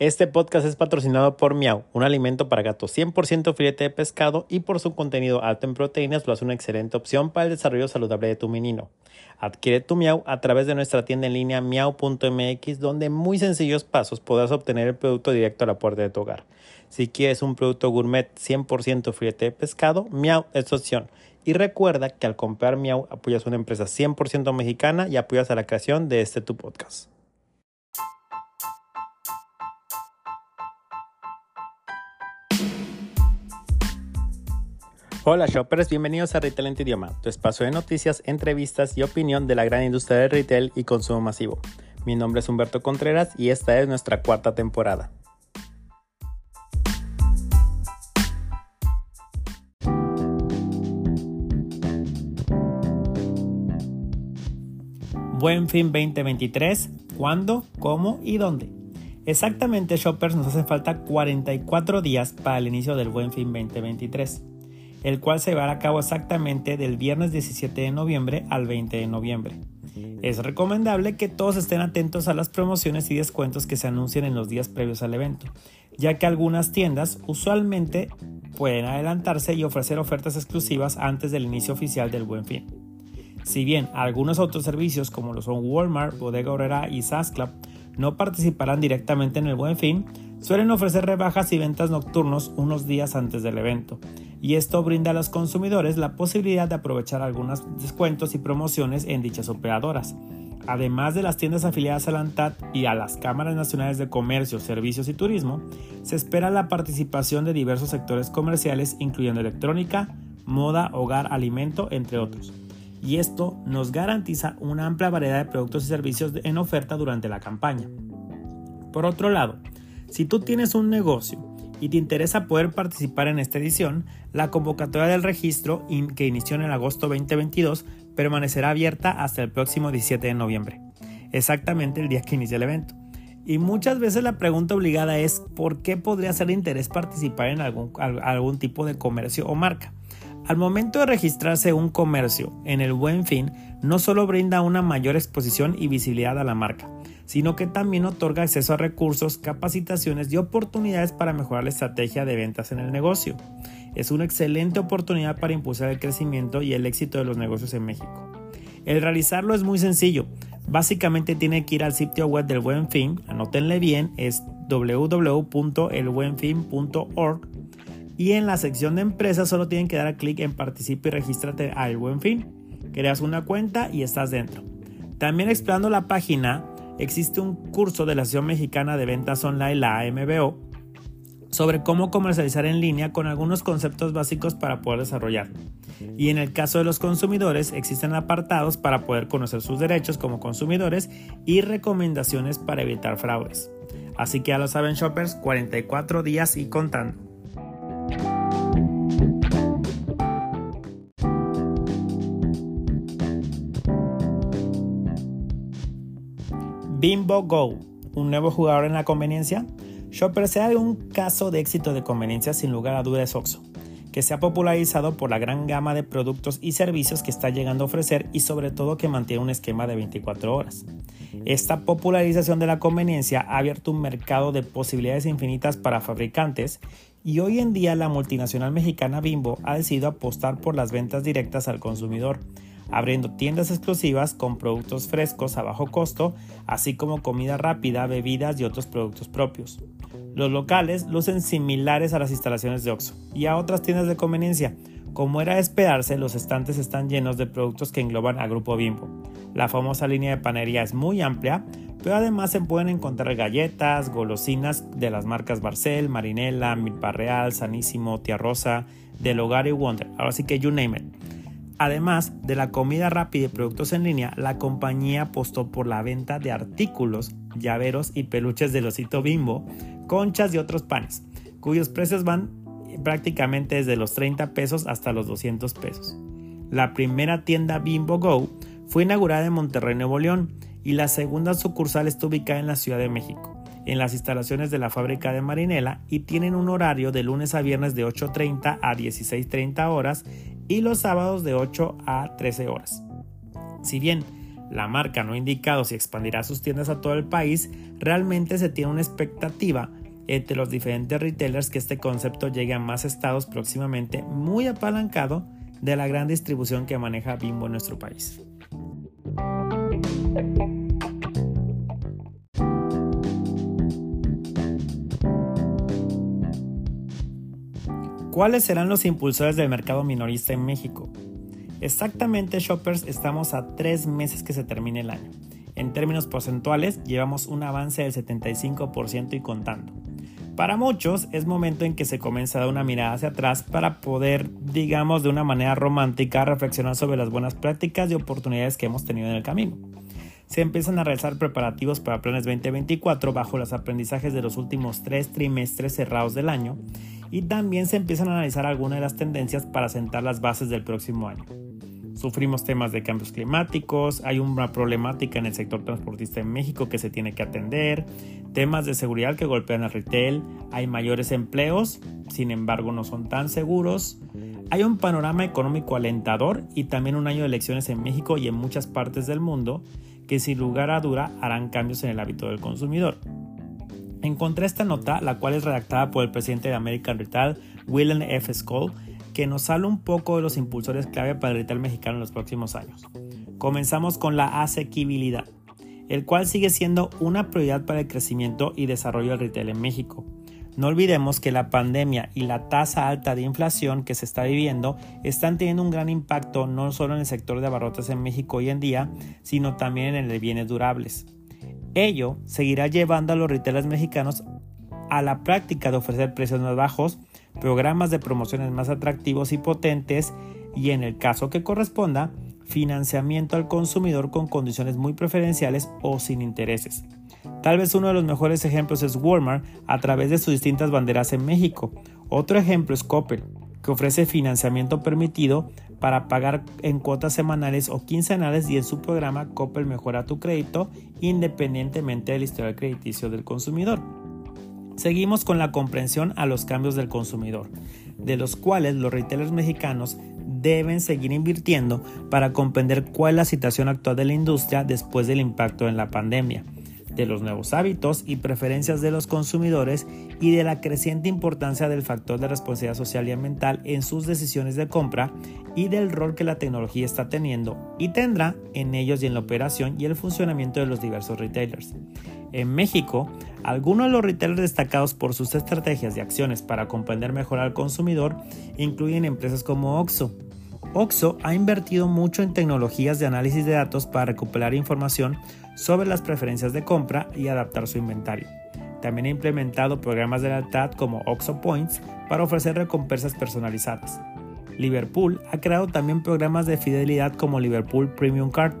Este podcast es patrocinado por Miau, un alimento para gatos 100% filete de pescado y por su contenido alto en proteínas lo hace una excelente opción para el desarrollo saludable de tu menino. Adquiere tu Miau a través de nuestra tienda en línea miau.mx donde en muy sencillos pasos podrás obtener el producto directo a la puerta de tu hogar. Si quieres un producto gourmet 100% filete de pescado, Miau es tu opción. Y recuerda que al comprar Miau apoyas a una empresa 100% mexicana y apoyas a la creación de este tu podcast. Hola shoppers, bienvenidos a Retail en tu idioma, tu espacio de noticias, entrevistas y opinión de la gran industria del retail y consumo masivo. Mi nombre es Humberto Contreras y esta es nuestra cuarta temporada. Buen fin 2023, ¿cuándo, cómo y dónde? Exactamente, shoppers, nos hacen falta 44 días para el inicio del Buen Fin 2023 el cual se llevará a cabo exactamente del viernes 17 de noviembre al 20 de noviembre. Es recomendable que todos estén atentos a las promociones y descuentos que se anuncien en los días previos al evento, ya que algunas tiendas usualmente pueden adelantarse y ofrecer ofertas exclusivas antes del inicio oficial del Buen Fin. Si bien algunos otros servicios como lo son Walmart, Bodega Horrera y SAS Club no participarán directamente en el Buen Fin, suelen ofrecer rebajas y ventas nocturnos unos días antes del evento, y esto brinda a los consumidores la posibilidad de aprovechar algunos descuentos y promociones en dichas operadoras. Además de las tiendas afiliadas a la ANTAD y a las cámaras nacionales de comercio, servicios y turismo, se espera la participación de diversos sectores comerciales incluyendo electrónica, moda, hogar, alimento, entre otros. Y esto nos garantiza una amplia variedad de productos y servicios en oferta durante la campaña. Por otro lado, si tú tienes un negocio y te interesa poder participar en esta edición, la convocatoria del registro, que inició en el agosto 2022, permanecerá abierta hasta el próximo 17 de noviembre, exactamente el día que inicia el evento. Y muchas veces la pregunta obligada es ¿por qué podría ser de interés participar en algún, algún tipo de comercio o marca? Al momento de registrarse un comercio en el buen fin, no solo brinda una mayor exposición y visibilidad a la marca, sino que también otorga acceso a recursos, capacitaciones y oportunidades para mejorar la estrategia de ventas en el negocio. Es una excelente oportunidad para impulsar el crecimiento y el éxito de los negocios en México. El realizarlo es muy sencillo. Básicamente tiene que ir al sitio web del Buen Fin, anótenle bien, es www.elbuenfin.org y en la sección de empresas solo tienen que dar clic en participe y regístrate a El Buen Fin. Creas una cuenta y estás dentro. También explorando la página existe un curso de la Asociación Mexicana de Ventas Online, la AMBO, sobre cómo comercializar en línea con algunos conceptos básicos para poder desarrollar. Y en el caso de los consumidores existen apartados para poder conocer sus derechos como consumidores y recomendaciones para evitar fraudes. Así que ya lo saben shoppers, 44 días y contando. Bimbo Go, un nuevo jugador en la conveniencia. Shopper sea un caso de éxito de conveniencia sin lugar a dudas Oxxo, que se ha popularizado por la gran gama de productos y servicios que está llegando a ofrecer y sobre todo que mantiene un esquema de 24 horas. Esta popularización de la conveniencia ha abierto un mercado de posibilidades infinitas para fabricantes y hoy en día la multinacional mexicana Bimbo ha decidido apostar por las ventas directas al consumidor abriendo tiendas exclusivas con productos frescos a bajo costo, así como comida rápida, bebidas y otros productos propios. Los locales lucen similares a las instalaciones de Oxxo y a otras tiendas de conveniencia. Como era de esperarse, los estantes están llenos de productos que engloban a Grupo Bimbo. La famosa línea de panería es muy amplia, pero además se pueden encontrar galletas, golosinas de las marcas Barcel, Marinela, Milpa Real, Sanísimo, Tía Rosa, Del Hogar y Wonder. Ahora sí que you name it. Además de la comida rápida y productos en línea, la compañía apostó por la venta de artículos, llaveros y peluches del osito bimbo, conchas y otros panes, cuyos precios van prácticamente desde los 30 pesos hasta los 200 pesos. La primera tienda Bimbo Go fue inaugurada en Monterrey, Nuevo León, y la segunda sucursal está ubicada en la Ciudad de México en las instalaciones de la fábrica de Marinela y tienen un horario de lunes a viernes de 8.30 a 16.30 horas y los sábados de 8 a 13 horas. Si bien la marca no ha indicado si expandirá sus tiendas a todo el país, realmente se tiene una expectativa entre los diferentes retailers que este concepto llegue a más estados próximamente, muy apalancado de la gran distribución que maneja Bimbo en nuestro país. ¿Cuáles serán los impulsores del mercado minorista en México? Exactamente, shoppers, estamos a tres meses que se termine el año. En términos porcentuales, llevamos un avance del 75% y contando. Para muchos es momento en que se comienza a dar una mirada hacia atrás para poder, digamos, de una manera romántica reflexionar sobre las buenas prácticas y oportunidades que hemos tenido en el camino. Se empiezan a realizar preparativos para planes 2024 bajo los aprendizajes de los últimos tres trimestres cerrados del año y también se empiezan a analizar algunas de las tendencias para sentar las bases del próximo año. Sufrimos temas de cambios climáticos, hay una problemática en el sector transportista en México que se tiene que atender, temas de seguridad que golpean al retail, hay mayores empleos, sin embargo no son tan seguros, hay un panorama económico alentador y también un año de elecciones en México y en muchas partes del mundo que sin lugar a duda harán cambios en el hábito del consumidor. Encontré esta nota, la cual es redactada por el presidente de American Retail, Willem F. Skoll, que nos habla un poco de los impulsores clave para el retail mexicano en los próximos años. Comenzamos con la asequibilidad, el cual sigue siendo una prioridad para el crecimiento y desarrollo del retail en México. No olvidemos que la pandemia y la tasa alta de inflación que se está viviendo están teniendo un gran impacto no solo en el sector de abarrotes en México hoy en día, sino también en el de bienes durables. Ello seguirá llevando a los retailers mexicanos a la práctica de ofrecer precios más bajos programas de promociones más atractivos y potentes y en el caso que corresponda, financiamiento al consumidor con condiciones muy preferenciales o sin intereses. Tal vez uno de los mejores ejemplos es Walmart a través de sus distintas banderas en México. Otro ejemplo es Coppel, que ofrece financiamiento permitido para pagar en cuotas semanales o quincenales y en su programa Coppel mejora tu crédito independientemente del historial crediticio del consumidor. Seguimos con la comprensión a los cambios del consumidor, de los cuales los retailers mexicanos deben seguir invirtiendo para comprender cuál es la situación actual de la industria después del impacto en la pandemia, de los nuevos hábitos y preferencias de los consumidores y de la creciente importancia del factor de responsabilidad social y ambiental en sus decisiones de compra y del rol que la tecnología está teniendo y tendrá en ellos y en la operación y el funcionamiento de los diversos retailers. En México, algunos de los retailers destacados por sus estrategias y acciones para comprender mejor al consumidor incluyen empresas como Oxxo. Oxxo ha invertido mucho en tecnologías de análisis de datos para recuperar información sobre las preferencias de compra y adaptar su inventario. También ha implementado programas de lealtad como Oxxo Points para ofrecer recompensas personalizadas. Liverpool ha creado también programas de fidelidad como Liverpool Premium Card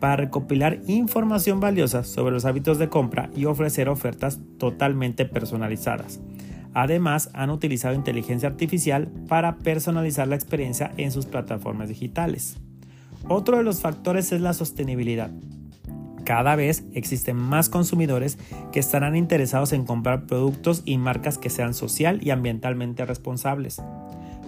para recopilar información valiosa sobre los hábitos de compra y ofrecer ofertas totalmente personalizadas. Además, han utilizado inteligencia artificial para personalizar la experiencia en sus plataformas digitales. Otro de los factores es la sostenibilidad. Cada vez existen más consumidores que estarán interesados en comprar productos y marcas que sean social y ambientalmente responsables.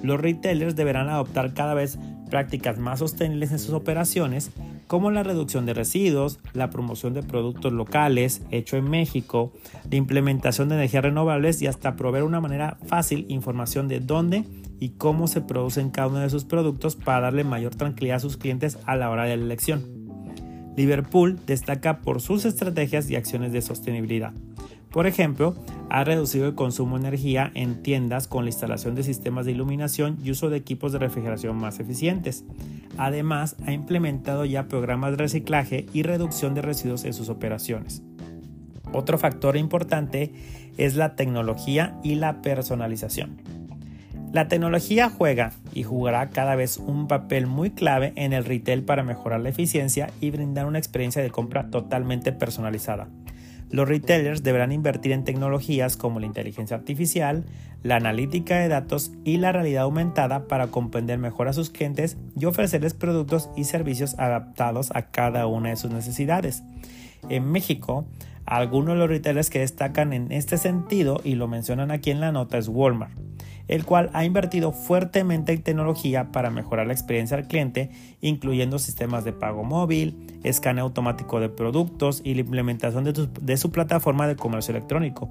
Los retailers deberán adoptar cada vez prácticas más sostenibles en sus operaciones como la reducción de residuos, la promoción de productos locales, hecho en México, la implementación de energías renovables y hasta proveer una manera fácil información de dónde y cómo se producen cada uno de sus productos para darle mayor tranquilidad a sus clientes a la hora de la elección. Liverpool destaca por sus estrategias y acciones de sostenibilidad. Por ejemplo, ha reducido el consumo de energía en tiendas con la instalación de sistemas de iluminación y uso de equipos de refrigeración más eficientes. Además, ha implementado ya programas de reciclaje y reducción de residuos en sus operaciones. Otro factor importante es la tecnología y la personalización. La tecnología juega y jugará cada vez un papel muy clave en el retail para mejorar la eficiencia y brindar una experiencia de compra totalmente personalizada. Los retailers deberán invertir en tecnologías como la inteligencia artificial, la analítica de datos y la realidad aumentada para comprender mejor a sus clientes y ofrecerles productos y servicios adaptados a cada una de sus necesidades. En México, Algunos de los retailers que destacan en este sentido y lo mencionan aquí en la nota es Walmart, el cual ha invertido fuertemente en tecnología para mejorar la experiencia del cliente, incluyendo sistemas de pago móvil, escaneo automático de productos y la implementación de, su plataforma de comercio electrónico.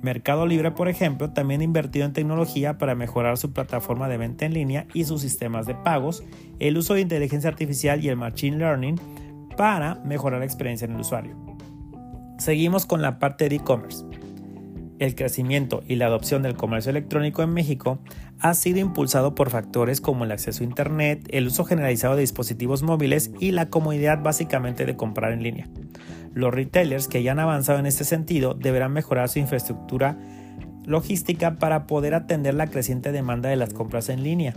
Mercado Libre, por ejemplo, también ha invertido en tecnología para mejorar su plataforma de venta en línea y sus sistemas de pagos, el uso de inteligencia artificial y el machine learning para mejorar la experiencia en el usuario. Seguimos con la parte de e-commerce. El crecimiento y la adopción del comercio electrónico en México ha sido impulsado por factores como el acceso a Internet, el uso generalizado de dispositivos móviles y la comodidad básicamente de comprar en línea. Los retailers que ya han avanzado en este sentido deberán mejorar su infraestructura logística para poder atender la creciente demanda de las compras en línea,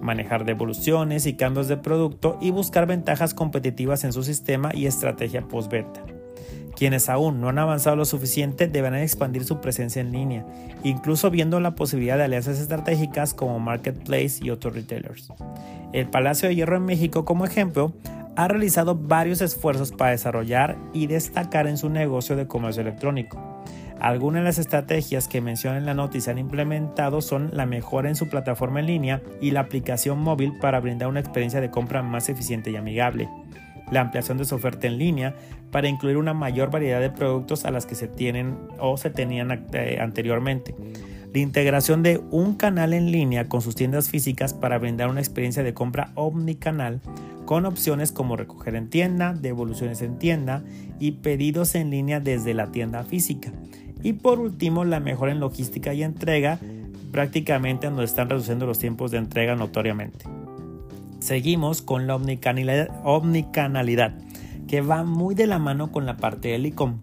manejar devoluciones y cambios de producto y buscar ventajas competitivas en su sistema y estrategia postventa. Quienes aún no han avanzado lo suficiente deberán expandir su presencia en línea, incluso viendo la posibilidad de alianzas estratégicas como Marketplace y otros retailers. El Palacio de Hierro en México, como ejemplo, ha realizado varios esfuerzos para desarrollar y destacar en su negocio de comercio electrónico. Algunas de las estrategias que menciona en la noticia han implementado son la mejora en su plataforma en línea y la aplicación móvil para brindar una experiencia de compra más eficiente y amigable la ampliación de su oferta en línea para incluir una mayor variedad de productos a las que se tienen o se tenían eh, anteriormente. La integración de un canal en línea con sus tiendas físicas para brindar una experiencia de compra omnicanal con opciones como recoger en tienda, devoluciones en tienda y pedidos en línea desde la tienda física. Y por último, la mejora en logística y entrega, prácticamente donde están reduciendo los tiempos de entrega notoriamente. Seguimos con la omnicanalidad, que va muy de la mano con la parte del e-com,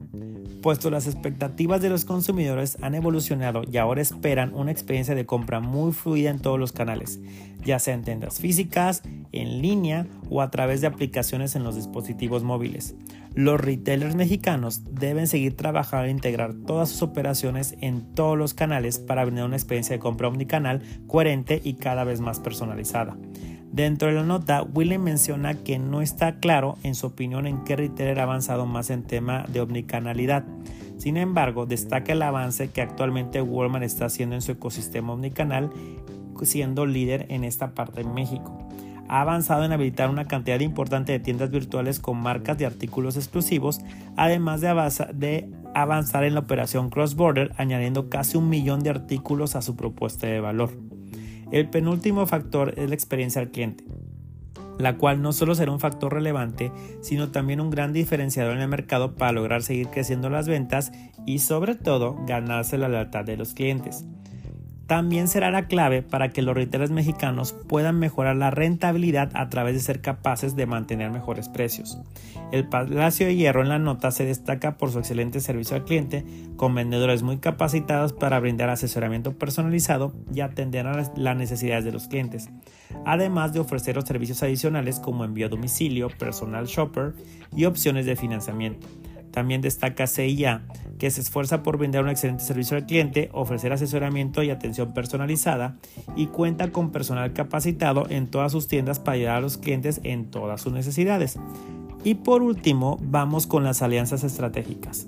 puesto las expectativas de los consumidores han evolucionado y ahora esperan una experiencia de compra muy fluida en todos los canales, ya sea en tiendas físicas, en línea o a través de aplicaciones en los dispositivos móviles. Los retailers mexicanos deben seguir trabajando e integrar todas sus operaciones en todos los canales para brindar una experiencia de compra omnicanal coherente y cada vez más personalizada. Dentro de la nota, William menciona que no está claro en su opinión en qué retailer ha avanzado más en tema de omnicanalidad. Sin embargo, destaca el avance que actualmente Walmart está haciendo en su ecosistema omnicanal, siendo líder en esta parte en México. Ha avanzado en habilitar una cantidad importante de tiendas virtuales con marcas de artículos exclusivos, además de, de avanzar en la operación cross-border, añadiendo casi un millón de artículos a su propuesta de valor. El penúltimo factor es la experiencia al cliente, la cual no solo será un factor relevante, sino también un gran diferenciador en el mercado para lograr seguir creciendo las ventas y sobre todo ganarse la lealtad de los clientes también será la clave para que los retailers mexicanos puedan mejorar la rentabilidad a través de ser capaces de mantener mejores precios. El Palacio de Hierro en la nota se destaca por su excelente servicio al cliente, con vendedores muy capacitados para brindar asesoramiento personalizado y atender a las necesidades de los clientes, además de ofrecer los servicios adicionales como envío a domicilio, personal shopper y opciones de financiamiento. También destaca CIA, que se esfuerza por brindar un excelente servicio al cliente, ofrecer asesoramiento y atención personalizada y cuenta con personal capacitado en todas sus tiendas para ayudar a los clientes en todas sus necesidades. Y por último, vamos con las alianzas estratégicas.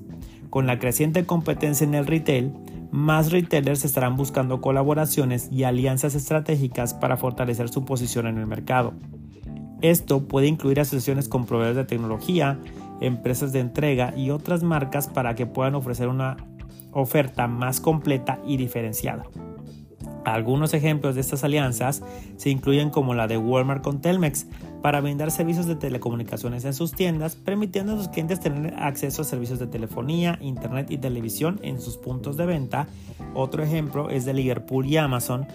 Con la creciente competencia en el retail, más retailers estarán buscando colaboraciones y alianzas estratégicas para fortalecer su posición en el mercado. Esto puede incluir asociaciones con proveedores de tecnología, empresas de entrega y otras marcas para que puedan ofrecer una oferta más completa y diferenciada. Algunos ejemplos de estas alianzas se incluyen como la de Walmart con Telmex para brindar servicios de telecomunicaciones en sus tiendas, permitiendo a sus clientes tener acceso a servicios de telefonía, internet y televisión en sus puntos de venta. Otro ejemplo es de Liverpool y Amazon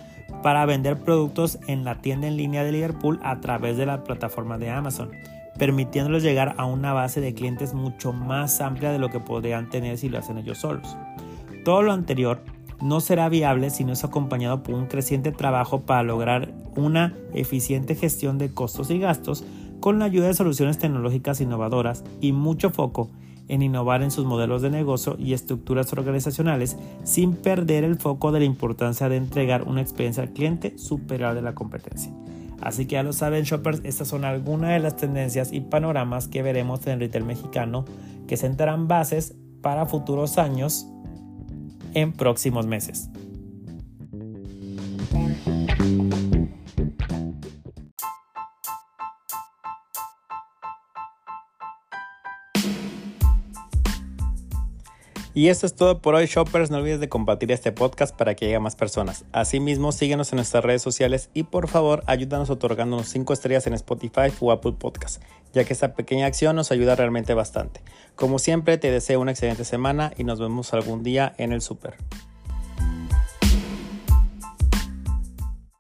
para vender productos en la tienda en línea de Liverpool a través de la plataforma de Amazon permitiéndoles llegar a una base de clientes mucho más amplia de lo que podrían tener si lo hacen ellos solos. Todo lo anterior no será viable si no es acompañado por un creciente trabajo para lograr una eficiente gestión de costos y gastos con la ayuda de soluciones tecnológicas innovadoras y mucho foco en innovar en sus modelos de negocio y estructuras organizacionales sin perder el foco de la importancia de entregar una experiencia al cliente superior de la competencia. Así que ya lo saben shoppers, estas son algunas de las tendencias y panoramas que veremos en el retail mexicano que sentarán bases para futuros años en próximos meses. Y esto es todo por hoy, shoppers. No olvides de compartir este podcast para que llegue a más personas. Asimismo, síguenos en nuestras redes sociales y por favor, ayúdanos otorgándonos 5 estrellas en Spotify o Apple Podcast, ya que esta pequeña acción nos ayuda realmente bastante. Como siempre, te deseo una excelente semana y nos vemos algún día en el super.